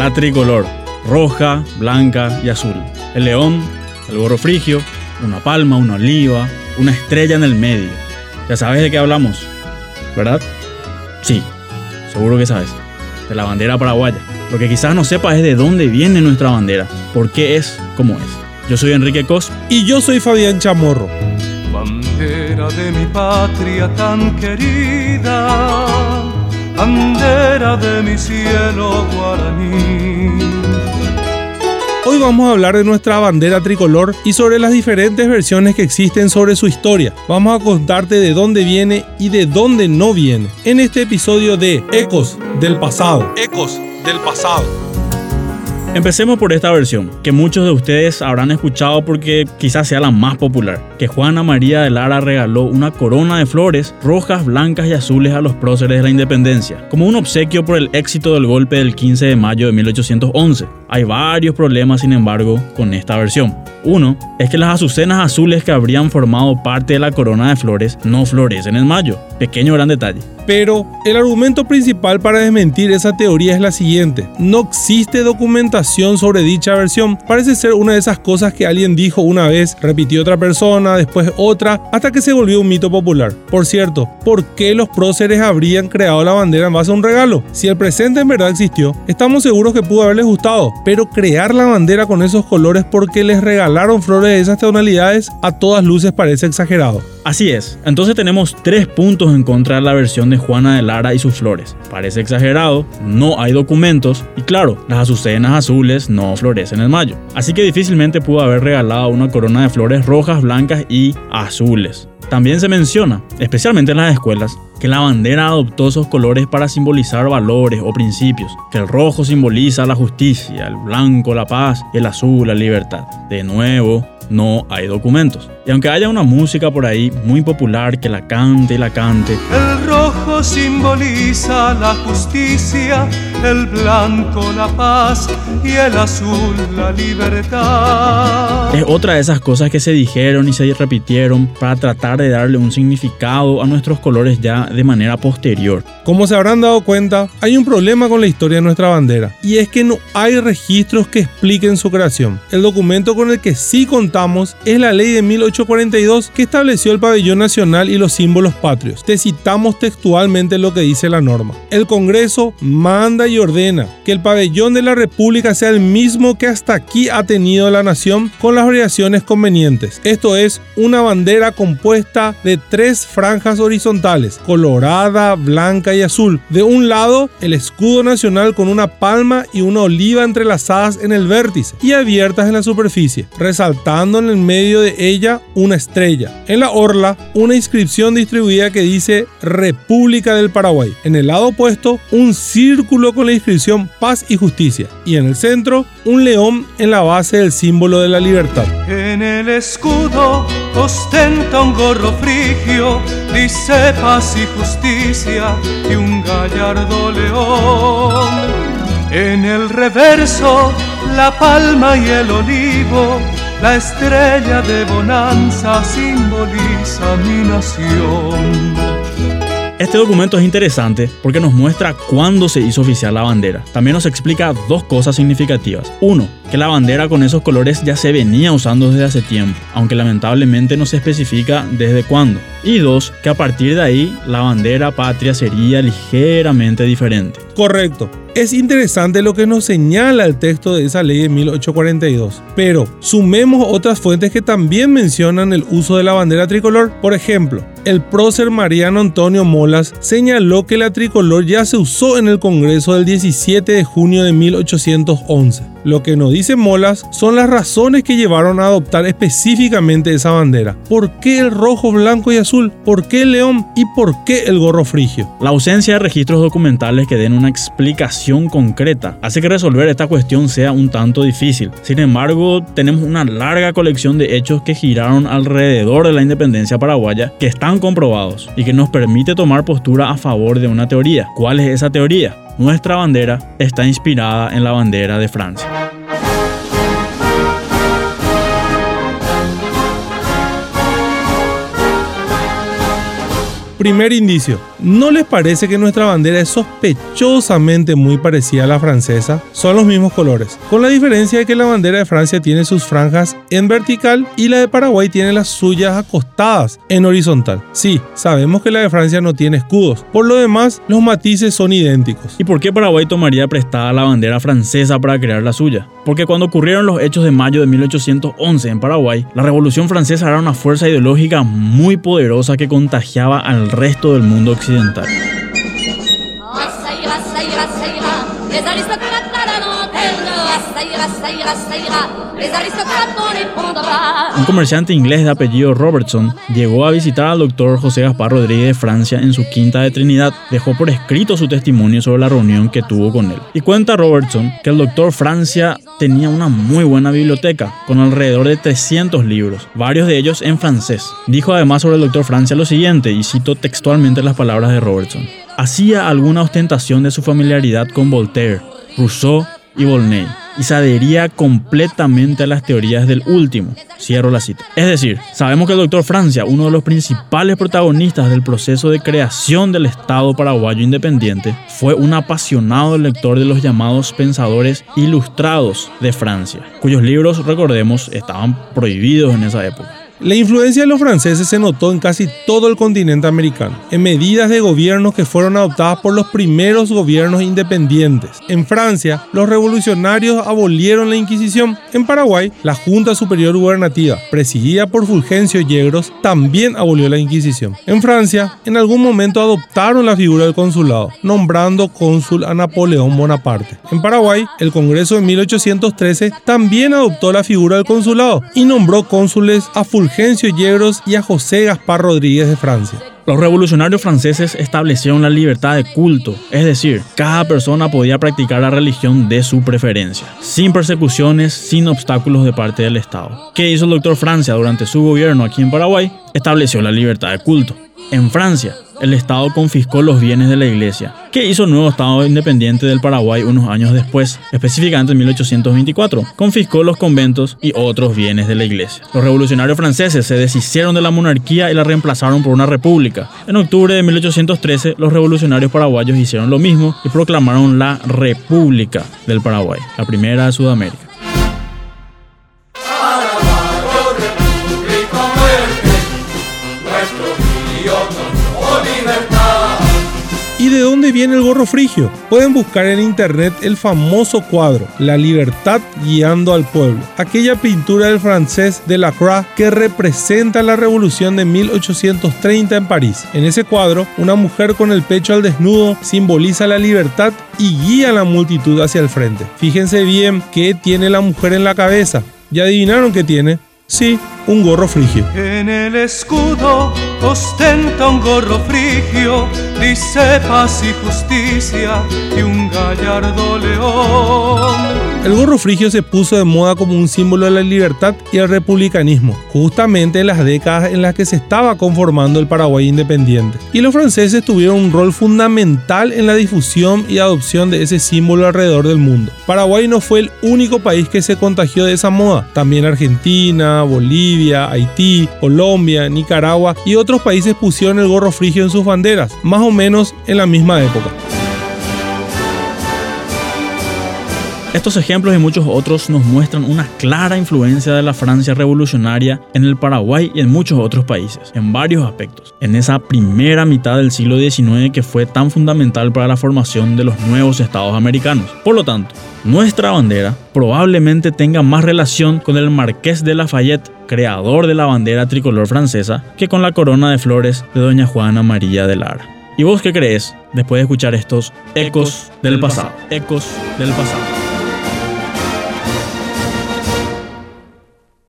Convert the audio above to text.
La tricolor, roja, blanca y azul. El león, el gorro frigio, una palma, una oliva, una estrella en el medio. Ya sabes de qué hablamos, ¿verdad? Sí, seguro que sabes. De la bandera paraguaya. Lo que quizás no sepas es de dónde viene nuestra bandera, por qué es como es. Yo soy Enrique Cos. Y yo soy Fabián Chamorro. Bandera de mi patria tan querida, bandera de mi cielo guaraní. Hoy vamos a hablar de nuestra bandera tricolor y sobre las diferentes versiones que existen sobre su historia. Vamos a contarte de dónde viene y de dónde no viene. En este episodio de Ecos del pasado. Ecos del pasado. Empecemos por esta versión, que muchos de ustedes habrán escuchado porque quizás sea la más popular, que Juana María de Lara regaló una corona de flores rojas, blancas y azules a los próceres de la independencia, como un obsequio por el éxito del golpe del 15 de mayo de 1811. Hay varios problemas, sin embargo, con esta versión. Uno es que las azucenas azules que habrían formado parte de la corona de flores no florecen en mayo. Pequeño gran detalle. Pero el argumento principal para desmentir esa teoría es la siguiente. No existe documentación sobre dicha versión. Parece ser una de esas cosas que alguien dijo una vez, repitió otra persona, después otra, hasta que se volvió un mito popular. Por cierto, ¿por qué los próceres habrían creado la bandera en base a un regalo? Si el presente en verdad existió, estamos seguros que pudo haberles gustado, pero crear la bandera con esos colores porque les regalaron flores de esas tonalidades a todas luces parece exagerado. Así es, entonces tenemos tres puntos en contra de la versión de Juana de Lara y sus flores. Parece exagerado, no hay documentos y claro, las azucenas azules no florecen en mayo. Así que difícilmente pudo haber regalado una corona de flores rojas, blancas y azules. También se menciona, especialmente en las escuelas, que la bandera adoptó esos colores para simbolizar valores o principios, que el rojo simboliza la justicia, el blanco la paz y el azul la libertad. De nuevo, no hay documentos. Y aunque haya una música por ahí muy popular que la cante y la cante, El rojo simboliza la justicia, el blanco la paz y el azul la libertad. es otra de esas cosas que se dijeron y se repitieron para tratar de darle un significado a nuestros colores ya de manera posterior. Como se habrán dado cuenta, hay un problema con la historia de nuestra bandera, y es que no hay registros que expliquen su creación. El documento con el que sí contamos es la ley de 1842 que estableció el pabellón nacional y los símbolos patrios. Te citamos textualmente lo que dice la norma. El Congreso manda y ordena que el pabellón de la República sea el mismo que hasta aquí ha tenido la nación con las variaciones convenientes. Esto es una bandera compuesta de tres franjas horizontales, colorada, blanca y azul. De un lado, el escudo nacional con una palma y una oliva entrelazadas en el vértice y abiertas en la superficie, resaltando en el medio de ella una estrella. En la orla, una inscripción distribuida que dice República del Paraguay. En el lado opuesto, un círculo con la inscripción Paz y Justicia. Y en el centro, un león en la base del símbolo de la libertad. En el escudo ostenta un gorro frigio, dice paz y justicia y un gallardo león. En el reverso, la palma y el olivo, la estrella de bonanza simboliza mi nación. Este documento es interesante porque nos muestra cuándo se hizo oficial la bandera. También nos explica dos cosas significativas. Uno, que la bandera con esos colores ya se venía usando desde hace tiempo, aunque lamentablemente no se especifica desde cuándo. Y dos, que a partir de ahí la bandera patria sería ligeramente diferente. Correcto. Es interesante lo que nos señala el texto de esa ley de 1842, pero sumemos otras fuentes que también mencionan el uso de la bandera tricolor. Por ejemplo, el prócer Mariano Antonio Molas señaló que la tricolor ya se usó en el Congreso del 17 de junio de 1811. Lo que nos dice Molas son las razones que llevaron a adoptar específicamente esa bandera. ¿Por qué el rojo, blanco y azul? ¿Por qué el león? ¿Y por qué el gorro frigio? La ausencia de registros documentales que den una explicación concreta hace que resolver esta cuestión sea un tanto difícil. Sin embargo, tenemos una larga colección de hechos que giraron alrededor de la independencia paraguaya que están comprobados y que nos permite tomar postura a favor de una teoría. ¿Cuál es esa teoría? Nuestra bandera está inspirada en la bandera de Francia. Primer indicio. ¿No les parece que nuestra bandera es sospechosamente muy parecida a la francesa? Son los mismos colores, con la diferencia de que la bandera de Francia tiene sus franjas en vertical y la de Paraguay tiene las suyas acostadas en horizontal. Sí, sabemos que la de Francia no tiene escudos, por lo demás los matices son idénticos. ¿Y por qué Paraguay tomaría prestada la bandera francesa para crear la suya? Porque cuando ocurrieron los hechos de mayo de 1811 en Paraguay, la Revolución Francesa era una fuerza ideológica muy poderosa que contagiaba al resto del mundo occidental. accidental. Un comerciante inglés de apellido Robertson llegó a visitar al doctor José Gaspar Rodríguez de Francia en su quinta de Trinidad. Dejó por escrito su testimonio sobre la reunión que tuvo con él. Y cuenta Robertson que el doctor Francia tenía una muy buena biblioteca, con alrededor de 300 libros, varios de ellos en francés. Dijo además sobre el doctor Francia lo siguiente, y cito textualmente las palabras de Robertson. Hacía alguna ostentación de su familiaridad con Voltaire, Rousseau y Volney y se adhería completamente a las teorías del último. Cierro la cita. Es decir, sabemos que el doctor Francia, uno de los principales protagonistas del proceso de creación del Estado paraguayo independiente, fue un apasionado lector de los llamados pensadores ilustrados de Francia, cuyos libros, recordemos, estaban prohibidos en esa época. La influencia de los franceses se notó en casi todo el continente americano, en medidas de gobierno que fueron adoptadas por los primeros gobiernos independientes. En Francia, los revolucionarios abolieron la Inquisición. En Paraguay, la Junta Superior Gubernativa, presidida por Fulgencio Yegros, también abolió la Inquisición. En Francia, en algún momento adoptaron la figura del consulado, nombrando cónsul a Napoleón Bonaparte. En Paraguay, el Congreso de 1813 también adoptó la figura del consulado y nombró cónsules a Fulgencio Fulgencio Yegros y a José Gaspar Rodríguez de Francia. Los revolucionarios franceses establecieron la libertad de culto, es decir, cada persona podía practicar la religión de su preferencia, sin persecuciones, sin obstáculos de parte del Estado. ¿Qué hizo el doctor Francia durante su gobierno aquí en Paraguay? Estableció la libertad de culto. En Francia, el Estado confiscó los bienes de la iglesia, que hizo el nuevo Estado independiente del Paraguay unos años después, específicamente en 1824. Confiscó los conventos y otros bienes de la iglesia. Los revolucionarios franceses se deshicieron de la monarquía y la reemplazaron por una república. En octubre de 1813, los revolucionarios paraguayos hicieron lo mismo y proclamaron la República del Paraguay, la primera de Sudamérica. De dónde viene el gorro frigio? Pueden buscar en internet el famoso cuadro La libertad guiando al pueblo, aquella pintura del francés Delacroix que representa la revolución de 1830 en París. En ese cuadro, una mujer con el pecho al desnudo simboliza la libertad y guía a la multitud hacia el frente. Fíjense bien qué tiene la mujer en la cabeza. ¿Ya adivinaron qué tiene? Sí, un gorro frigio. En el escudo ostenta un gorro frigio, dice paz y justicia y un gallardo león. El gorro frigio se puso de moda como un símbolo de la libertad y el republicanismo, justamente en las décadas en las que se estaba conformando el Paraguay independiente. Y los franceses tuvieron un rol fundamental en la difusión y adopción de ese símbolo alrededor del mundo. Paraguay no fue el único país que se contagió de esa moda, también Argentina, Bolivia, Haití, Colombia, Nicaragua y otros países pusieron el gorro frigio en sus banderas, más o menos en la misma época. Estos ejemplos y muchos otros nos muestran una clara influencia de la Francia revolucionaria en el Paraguay y en muchos otros países, en varios aspectos, en esa primera mitad del siglo XIX que fue tan fundamental para la formación de los nuevos estados americanos. Por lo tanto, nuestra bandera probablemente tenga más relación con el Marqués de Lafayette, creador de la bandera tricolor francesa, que con la corona de flores de Doña Juana María de Lara. ¿Y vos qué crees después de escuchar estos ecos del pasado? Ecos del pasado.